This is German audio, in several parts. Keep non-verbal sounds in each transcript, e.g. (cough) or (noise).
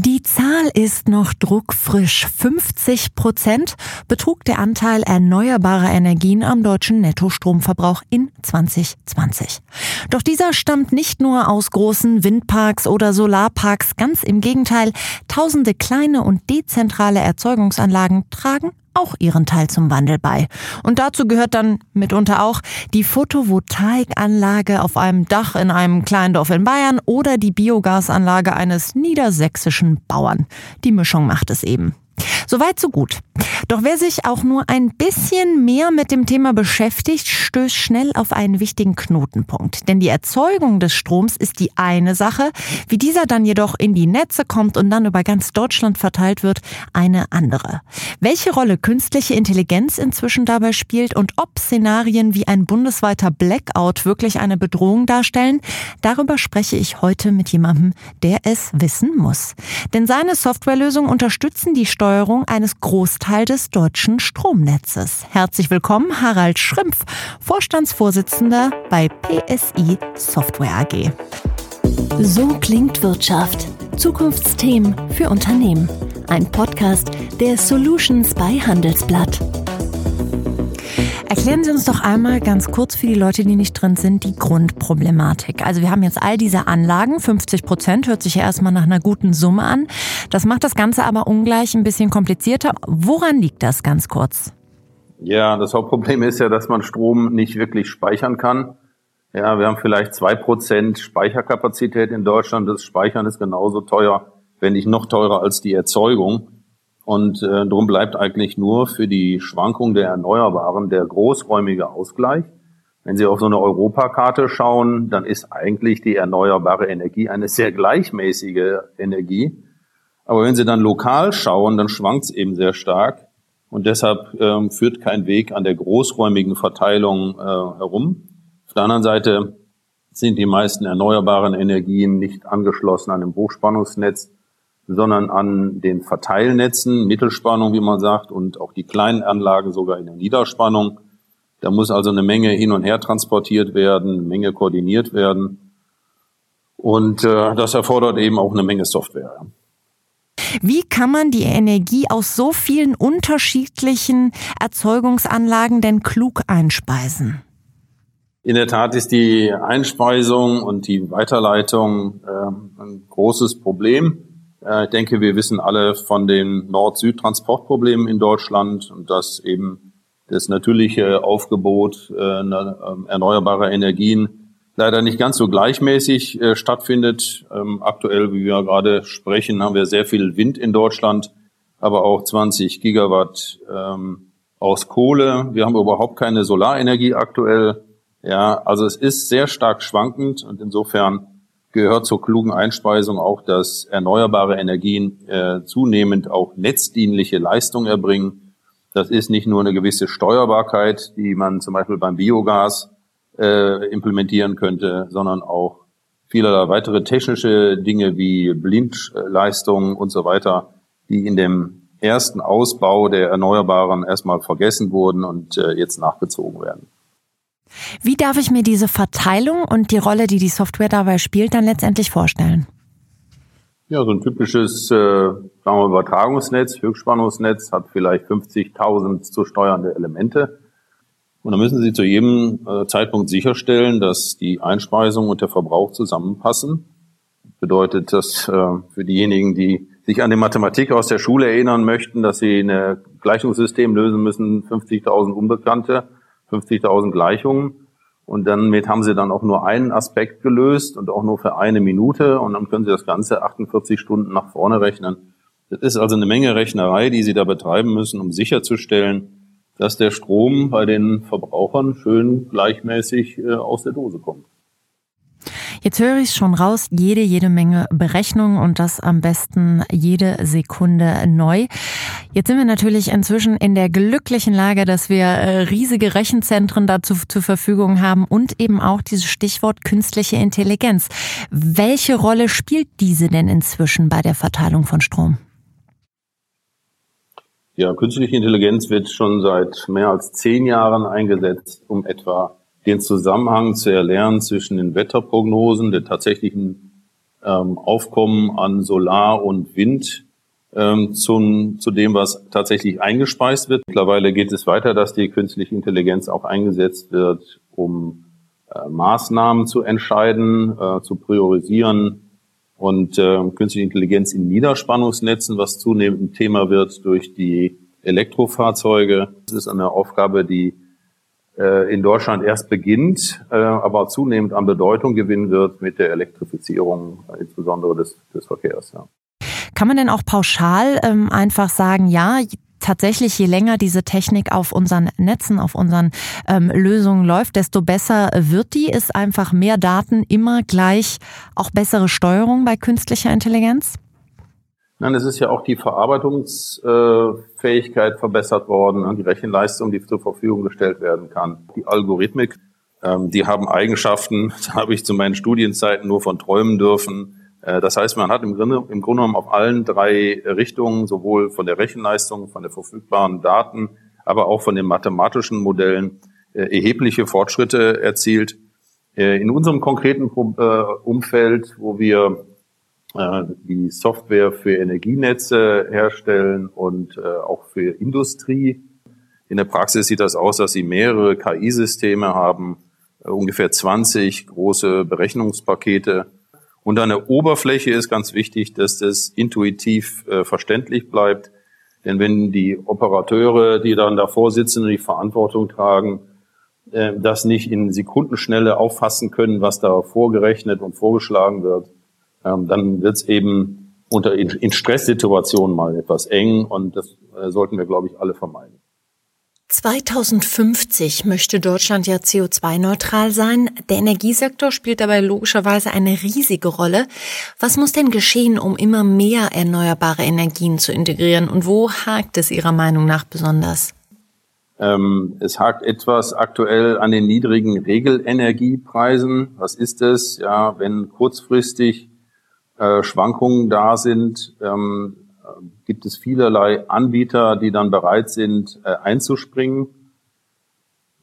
Die Zahl ist noch druckfrisch. 50 Prozent betrug der Anteil erneuerbarer Energien am deutschen Nettostromverbrauch in 2020. Doch dieser stammt nicht nur aus großen Windparks oder Solarparks. Ganz im Gegenteil, tausende kleine und dezentrale Erzeugungsanlagen tragen auch ihren Teil zum Wandel bei. Und dazu gehört dann mitunter auch die Photovoltaikanlage auf einem Dach in einem kleinen Dorf in Bayern oder die Biogasanlage eines niedersächsischen Bauern. Die Mischung macht es eben. Soweit so gut. Doch wer sich auch nur ein bisschen mehr mit dem Thema beschäftigt, stößt schnell auf einen wichtigen Knotenpunkt. Denn die Erzeugung des Stroms ist die eine Sache, wie dieser dann jedoch in die Netze kommt und dann über ganz Deutschland verteilt wird, eine andere. Welche Rolle künstliche Intelligenz inzwischen dabei spielt und ob Szenarien wie ein bundesweiter Blackout wirklich eine Bedrohung darstellen, darüber spreche ich heute mit jemandem, der es wissen muss. Denn seine Softwarelösungen unterstützen die Steuerung eines Großteils des deutschen Stromnetzes. Herzlich willkommen, Harald Schrimpf, Vorstandsvorsitzender bei PSI Software AG. So klingt Wirtschaft. Zukunftsthemen für Unternehmen. Ein Podcast der Solutions bei Handelsblatt. Erklären Sie uns doch einmal ganz kurz für die Leute, die nicht drin sind, die Grundproblematik. Also wir haben jetzt all diese Anlagen, 50 Prozent, hört sich ja erstmal nach einer guten Summe an. Das macht das Ganze aber ungleich ein bisschen komplizierter. Woran liegt das ganz kurz? Ja, das Hauptproblem ist ja, dass man Strom nicht wirklich speichern kann. Ja, wir haben vielleicht zwei Prozent Speicherkapazität in Deutschland. Das Speichern ist genauso teuer, wenn nicht noch teurer als die Erzeugung. Und äh, darum bleibt eigentlich nur für die Schwankung der Erneuerbaren der großräumige Ausgleich. Wenn Sie auf so eine Europakarte schauen, dann ist eigentlich die erneuerbare Energie eine sehr gleichmäßige Energie. Aber wenn Sie dann lokal schauen, dann schwankt es eben sehr stark. Und deshalb ähm, führt kein Weg an der großräumigen Verteilung äh, herum. Auf der anderen Seite sind die meisten erneuerbaren Energien nicht angeschlossen an dem Hochspannungsnetz sondern an den Verteilnetzen, Mittelspannung, wie man sagt, und auch die kleinen Anlagen sogar in der Niederspannung. Da muss also eine Menge hin und her transportiert werden, eine Menge koordiniert werden. Und äh, das erfordert eben auch eine Menge Software. Wie kann man die Energie aus so vielen unterschiedlichen Erzeugungsanlagen denn klug einspeisen? In der Tat ist die Einspeisung und die Weiterleitung äh, ein großes Problem. Äh, ich denke, wir wissen alle von den Nord-Süd-Transportproblemen in Deutschland und dass eben das natürliche Aufgebot äh, ähm, erneuerbarer Energien leider nicht ganz so gleichmäßig äh, stattfindet. Ähm, aktuell, wie wir gerade sprechen, haben wir sehr viel Wind in Deutschland, aber auch 20 Gigawatt ähm, aus Kohle. Wir haben überhaupt keine Solarenergie aktuell. Ja, also es ist sehr stark schwankend und insofern gehört zur klugen Einspeisung auch, dass erneuerbare Energien äh, zunehmend auch netzdienliche Leistung erbringen. Das ist nicht nur eine gewisse Steuerbarkeit, die man zum Beispiel beim Biogas äh, implementieren könnte, sondern auch vielerlei weitere technische Dinge wie Blindleistungen und so weiter, die in dem ersten Ausbau der Erneuerbaren erstmal vergessen wurden und äh, jetzt nachgezogen werden. Wie darf ich mir diese Verteilung und die Rolle, die die Software dabei spielt, dann letztendlich vorstellen? Ja, so ein typisches äh, sagen wir, Übertragungsnetz, Höchstspannungsnetz hat vielleicht 50.000 zu steuernde Elemente. Und dann müssen Sie zu jedem äh, Zeitpunkt sicherstellen, dass die Einspeisung und der Verbrauch zusammenpassen. Bedeutet das äh, für diejenigen, die sich an die Mathematik aus der Schule erinnern möchten, dass sie ein Gleichungssystem lösen müssen, 50.000 Unbekannte 50.000 Gleichungen. Und dann mit haben sie dann auch nur einen Aspekt gelöst und auch nur für eine Minute. Und dann können sie das Ganze 48 Stunden nach vorne rechnen. Das ist also eine Menge Rechnerei, die sie da betreiben müssen, um sicherzustellen, dass der Strom bei den Verbrauchern schön gleichmäßig äh, aus der Dose kommt. Jetzt höre ich schon raus, jede, jede Menge Berechnungen und das am besten jede Sekunde neu. Jetzt sind wir natürlich inzwischen in der glücklichen Lage, dass wir äh, riesige Rechenzentren dazu zur Verfügung haben und eben auch dieses Stichwort künstliche Intelligenz. Welche Rolle spielt diese denn inzwischen bei der Verteilung von Strom? Ja, künstliche Intelligenz wird schon seit mehr als zehn Jahren eingesetzt, um etwa den Zusammenhang zu erlernen zwischen den Wetterprognosen, der tatsächlichen ähm, Aufkommen an Solar und Wind ähm, zum, zu dem, was tatsächlich eingespeist wird. Mittlerweile geht es weiter, dass die künstliche Intelligenz auch eingesetzt wird, um äh, Maßnahmen zu entscheiden, äh, zu priorisieren und äh, künstliche Intelligenz in Niederspannungsnetzen, was zunehmend ein Thema wird durch die Elektrofahrzeuge. Das ist eine Aufgabe, die in Deutschland erst beginnt, äh, aber zunehmend an Bedeutung gewinnen wird mit der Elektrifizierung, insbesondere des, des Verkehrs. Ja. Kann man denn auch pauschal ähm, einfach sagen, ja, tatsächlich, je länger diese Technik auf unseren Netzen, auf unseren ähm, Lösungen läuft, desto besser wird die. Ist einfach mehr Daten immer gleich auch bessere Steuerung bei künstlicher Intelligenz? Nein, es ist ja auch die Verarbeitungsfähigkeit verbessert worden, die Rechenleistung, die zur Verfügung gestellt werden kann. Die Algorithmik, ähm, die haben Eigenschaften, (laughs) da habe ich zu meinen Studienzeiten nur von träumen dürfen. Äh, das heißt, man hat im Grunde, im Grunde genommen auf allen drei Richtungen, sowohl von der Rechenleistung, von der verfügbaren Daten, aber auch von den mathematischen Modellen äh, erhebliche Fortschritte erzielt. Äh, in unserem konkreten Umfeld, wo wir die Software für Energienetze herstellen und äh, auch für Industrie. In der Praxis sieht das aus, dass sie mehrere KI-Systeme haben, äh, ungefähr 20 große Berechnungspakete. Und an der Oberfläche ist ganz wichtig, dass das intuitiv verständlich bleibt. Denn wenn die Operateure, die dann davor sitzen und die Verantwortung tragen, das nicht in Sekundenschnelle auffassen können, was da vorgerechnet und vorgeschlagen wird, ähm, dann wird es eben unter in, in Stresssituationen mal etwas eng und das äh, sollten wir, glaube ich, alle vermeiden. 2050 möchte Deutschland ja CO2-neutral sein. Der Energiesektor spielt dabei logischerweise eine riesige Rolle. Was muss denn geschehen, um immer mehr erneuerbare Energien zu integrieren? Und wo hakt es Ihrer Meinung nach besonders? Ähm, es hakt etwas aktuell an den niedrigen Regelenergiepreisen. Was ist es? Ja, wenn kurzfristig äh, Schwankungen da sind, ähm, gibt es vielerlei Anbieter, die dann bereit sind, äh, einzuspringen.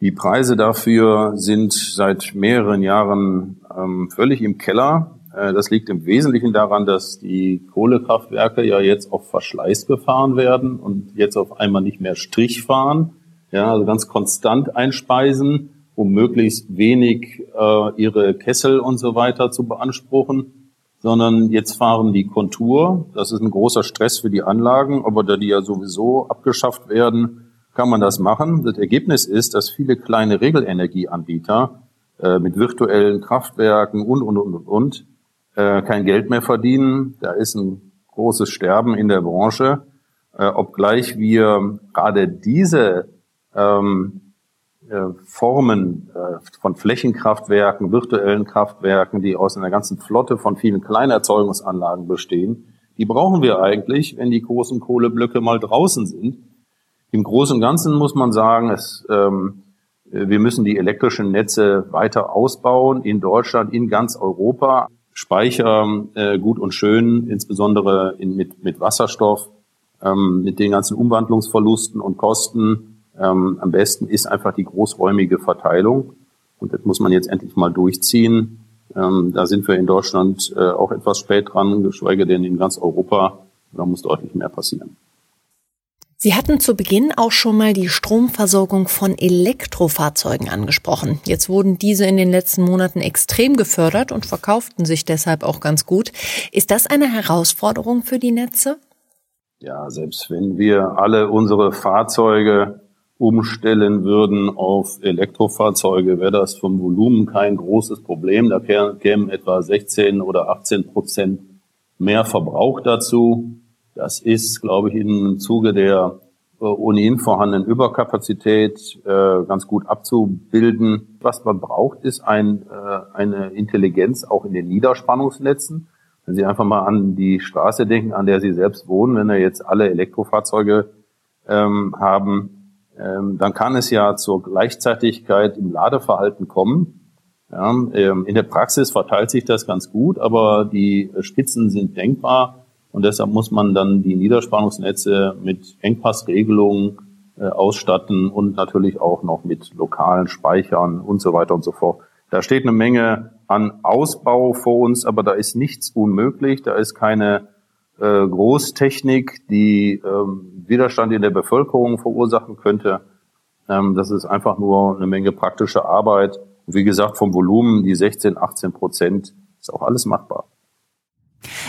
Die Preise dafür sind seit mehreren Jahren ähm, völlig im Keller. Äh, das liegt im Wesentlichen daran, dass die Kohlekraftwerke ja jetzt auf Verschleiß gefahren werden und jetzt auf einmal nicht mehr Strich fahren, ja, also ganz konstant einspeisen, um möglichst wenig äh, ihre Kessel und so weiter zu beanspruchen sondern jetzt fahren die Kontur. Das ist ein großer Stress für die Anlagen, aber da die ja sowieso abgeschafft werden, kann man das machen. Das Ergebnis ist, dass viele kleine Regelenergieanbieter äh, mit virtuellen Kraftwerken und, und, und, und, und äh, kein Geld mehr verdienen. Da ist ein großes Sterben in der Branche, äh, obgleich wir gerade diese ähm, äh, Formen äh, von Flächenkraftwerken, virtuellen Kraftwerken, die aus einer ganzen Flotte von vielen Kleinerzeugungsanlagen bestehen, die brauchen wir eigentlich, wenn die großen Kohleblöcke mal draußen sind. Im Großen und Ganzen muss man sagen, es, ähm, wir müssen die elektrischen Netze weiter ausbauen in Deutschland, in ganz Europa. Speicher äh, gut und schön, insbesondere in, mit, mit Wasserstoff, ähm, mit den ganzen Umwandlungsverlusten und Kosten ähm, am besten ist einfach die großräumige Verteilung. Und das muss man jetzt endlich mal durchziehen. Ähm, da sind wir in Deutschland äh, auch etwas spät dran, geschweige denn in ganz Europa. Da muss deutlich mehr passieren. Sie hatten zu Beginn auch schon mal die Stromversorgung von Elektrofahrzeugen angesprochen. Jetzt wurden diese in den letzten Monaten extrem gefördert und verkauften sich deshalb auch ganz gut. Ist das eine Herausforderung für die Netze? Ja, selbst wenn wir alle unsere Fahrzeuge umstellen würden auf Elektrofahrzeuge, wäre das vom Volumen kein großes Problem. Da kämen etwa 16 oder 18 Prozent mehr Verbrauch dazu. Das ist, glaube ich, im Zuge der äh, ohnehin vorhandenen Überkapazität äh, ganz gut abzubilden. Was man braucht, ist ein, äh, eine Intelligenz auch in den Niederspannungsnetzen. Wenn Sie einfach mal an die Straße denken, an der Sie selbst wohnen, wenn wir jetzt alle Elektrofahrzeuge ähm, haben, ähm, dann kann es ja zur Gleichzeitigkeit im Ladeverhalten kommen. Ja, ähm, in der Praxis verteilt sich das ganz gut, aber die Spitzen sind denkbar und deshalb muss man dann die Niederspannungsnetze mit Engpassregelungen äh, ausstatten und natürlich auch noch mit lokalen Speichern und so weiter und so fort. Da steht eine Menge an Ausbau vor uns, aber da ist nichts unmöglich. Da ist keine äh, Großtechnik, die ähm, Widerstand in der Bevölkerung verursachen könnte. Ähm, das ist einfach nur eine Menge praktische Arbeit. Und wie gesagt, vom Volumen, die 16, 18 Prozent, ist auch alles machbar.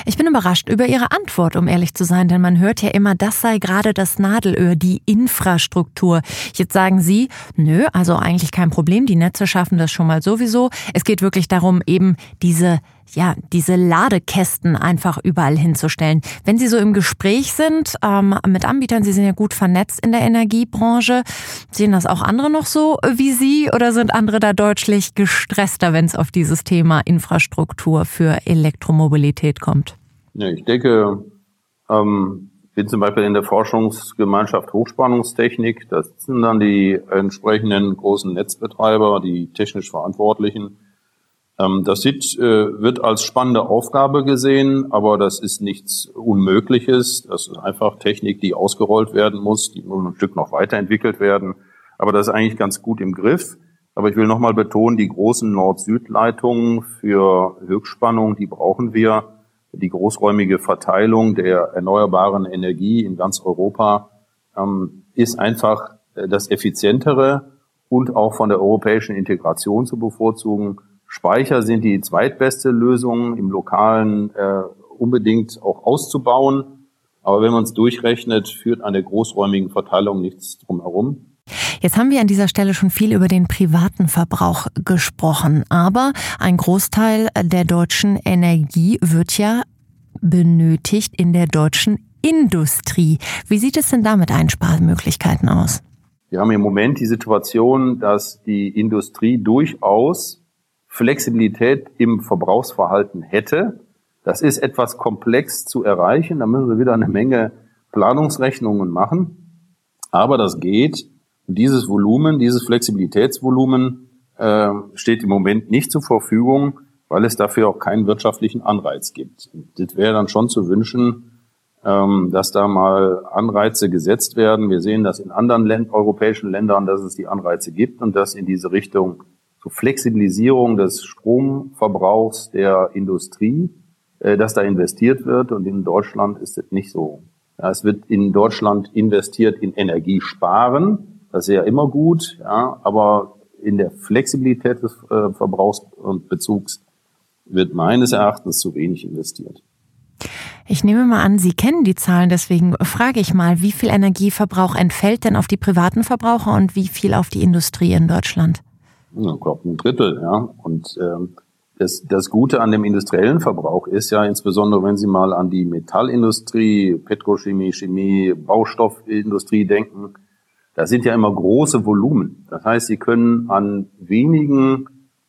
Ich bin überrascht über Ihre Antwort, um ehrlich zu sein, denn man hört ja immer, das sei gerade das Nadelöhr, die Infrastruktur. Jetzt sagen Sie, nö, also eigentlich kein Problem, die Netze schaffen das schon mal sowieso. Es geht wirklich darum, eben diese ja, diese Ladekästen einfach überall hinzustellen. Wenn Sie so im Gespräch sind ähm, mit Anbietern, Sie sind ja gut vernetzt in der Energiebranche, sehen das auch andere noch so wie Sie oder sind andere da deutlich gestresster, wenn es auf dieses Thema Infrastruktur für Elektromobilität kommt? Ja, ich denke, ähm, bin zum Beispiel in der Forschungsgemeinschaft Hochspannungstechnik. Da sitzen dann die entsprechenden großen Netzbetreiber, die technisch Verantwortlichen das sieht, äh, wird als spannende Aufgabe gesehen, aber das ist nichts Unmögliches. Das ist einfach Technik, die ausgerollt werden muss, die muss ein Stück noch weiterentwickelt werden. Aber das ist eigentlich ganz gut im Griff. Aber ich will nochmal betonen, die großen Nord-Süd-Leitungen für Höchstspannung, die brauchen wir. Die großräumige Verteilung der erneuerbaren Energie in ganz Europa ähm, ist einfach äh, das effizientere und auch von der europäischen Integration zu bevorzugen. Speicher sind die zweitbeste Lösung, im Lokalen äh, unbedingt auch auszubauen. Aber wenn man es durchrechnet, führt an der großräumigen Verteilung nichts drumherum. Jetzt haben wir an dieser Stelle schon viel über den privaten Verbrauch gesprochen, aber ein Großteil der deutschen Energie wird ja benötigt in der deutschen Industrie. Wie sieht es denn da mit Einsparmöglichkeiten aus? Wir haben im Moment die Situation, dass die Industrie durchaus Flexibilität im Verbrauchsverhalten hätte. Das ist etwas komplex zu erreichen. Da müssen wir wieder eine Menge Planungsrechnungen machen. Aber das geht. Dieses Volumen, dieses Flexibilitätsvolumen äh, steht im Moment nicht zur Verfügung, weil es dafür auch keinen wirtschaftlichen Anreiz gibt. Das wäre dann schon zu wünschen, ähm, dass da mal Anreize gesetzt werden. Wir sehen das in anderen Länd europäischen Ländern, dass es die Anreize gibt und dass in diese Richtung Flexibilisierung des Stromverbrauchs der Industrie, äh, dass da investiert wird. Und in Deutschland ist es nicht so. Ja, es wird in Deutschland investiert in Energiesparen. Das ist ja immer gut, ja, aber in der Flexibilität des äh, Verbrauchs und Bezugs wird meines Erachtens zu wenig investiert. Ich nehme mal an, Sie kennen die Zahlen, deswegen frage ich mal, wie viel Energieverbrauch entfällt denn auf die privaten Verbraucher und wie viel auf die Industrie in Deutschland? Ich glaube ein Drittel, ja. Und ähm, das, das Gute an dem industriellen Verbrauch ist ja insbesondere, wenn Sie mal an die Metallindustrie, Petrochemie, Chemie, Baustoffindustrie denken, da sind ja immer große Volumen. Das heißt, Sie können an wenigen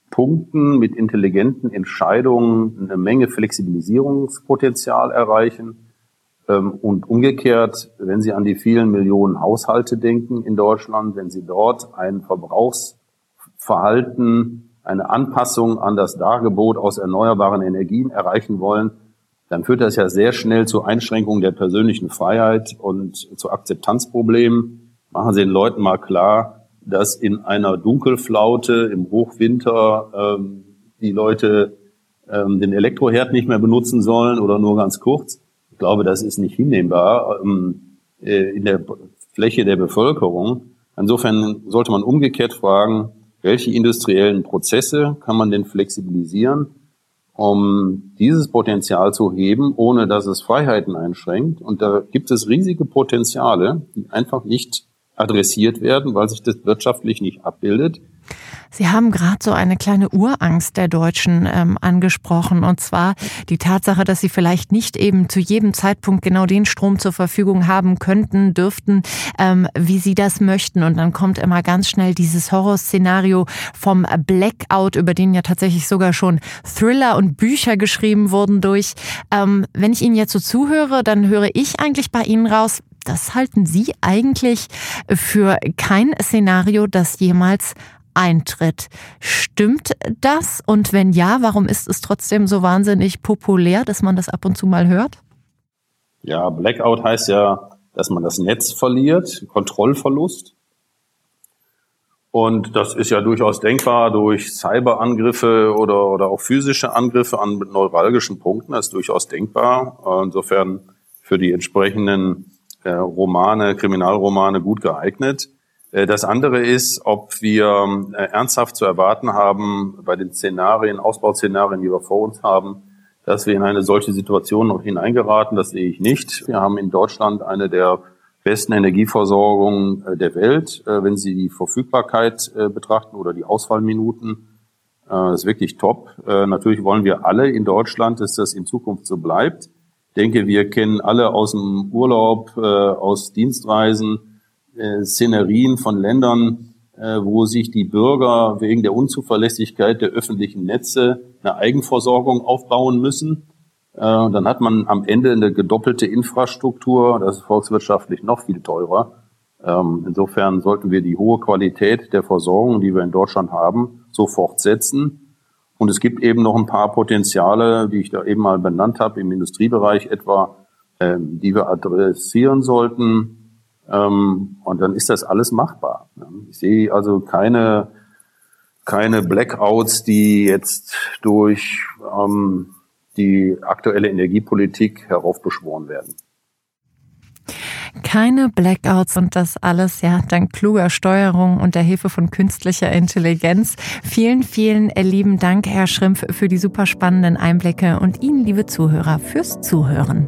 Punkten mit intelligenten Entscheidungen eine Menge Flexibilisierungspotenzial erreichen. Ähm, und umgekehrt, wenn Sie an die vielen Millionen Haushalte denken in Deutschland, wenn Sie dort einen Verbrauchs Verhalten, eine Anpassung an das Dargebot aus erneuerbaren Energien erreichen wollen, dann führt das ja sehr schnell zu Einschränkungen der persönlichen Freiheit und zu Akzeptanzproblemen. Machen Sie den Leuten mal klar, dass in einer Dunkelflaute im Hochwinter ähm, die Leute ähm, den Elektroherd nicht mehr benutzen sollen oder nur ganz kurz. Ich glaube, das ist nicht hinnehmbar ähm, äh, in der Fläche der Bevölkerung. Insofern sollte man umgekehrt fragen, welche industriellen Prozesse kann man denn flexibilisieren, um dieses Potenzial zu heben, ohne dass es Freiheiten einschränkt. Und da gibt es riesige Potenziale, die einfach nicht adressiert werden, weil sich das wirtschaftlich nicht abbildet. Sie haben gerade so eine kleine Urangst der Deutschen ähm, angesprochen, und zwar die Tatsache, dass sie vielleicht nicht eben zu jedem Zeitpunkt genau den Strom zur Verfügung haben könnten, dürften, ähm, wie sie das möchten. Und dann kommt immer ganz schnell dieses Horrorszenario vom Blackout, über den ja tatsächlich sogar schon Thriller und Bücher geschrieben wurden durch. Ähm, wenn ich Ihnen jetzt so zuhöre, dann höre ich eigentlich bei Ihnen raus, das halten Sie eigentlich für kein Szenario, das jemals eintritt. Stimmt das? Und wenn ja, warum ist es trotzdem so wahnsinnig populär, dass man das ab und zu mal hört? Ja, Blackout heißt ja, dass man das Netz verliert, Kontrollverlust. Und das ist ja durchaus denkbar durch Cyberangriffe oder, oder auch physische Angriffe an neuralgischen Punkten. Das ist durchaus denkbar. Insofern für die entsprechenden äh, Romane, Kriminalromane gut geeignet. Äh, das andere ist, ob wir äh, ernsthaft zu erwarten haben bei den Szenarien, Ausbauszenarien, die wir vor uns haben, dass wir in eine solche Situation noch hineingeraten. Das sehe ich nicht. Wir haben in Deutschland eine der besten Energieversorgungen äh, der Welt, wenn Sie die Verfügbarkeit betrachten oder die Ausfallminuten. Das ist wirklich top. Natürlich wollen wir alle in Deutschland, dass das in Zukunft so bleibt. Ich denke, wir kennen alle aus dem Urlaub, aus Dienstreisen, äh, Szenerien von Ländern, äh, wo sich die Bürger wegen der Unzuverlässigkeit der öffentlichen Netze eine Eigenversorgung aufbauen müssen. Äh, dann hat man am Ende eine gedoppelte Infrastruktur. Das ist volkswirtschaftlich noch viel teurer. Ähm, insofern sollten wir die hohe Qualität der Versorgung, die wir in Deutschland haben, so fortsetzen. Und es gibt eben noch ein paar Potenziale, die ich da eben mal benannt habe, im Industriebereich etwa, ähm, die wir adressieren sollten. Ähm, und dann ist das alles machbar. Ich sehe also keine, keine Blackouts, die jetzt durch ähm, die aktuelle Energiepolitik heraufbeschworen werden. Keine Blackouts und das alles ja dank kluger Steuerung und der Hilfe von künstlicher Intelligenz. Vielen, vielen lieben Dank, Herr Schrimpf, für die super spannenden Einblicke und Ihnen, liebe Zuhörer, fürs Zuhören.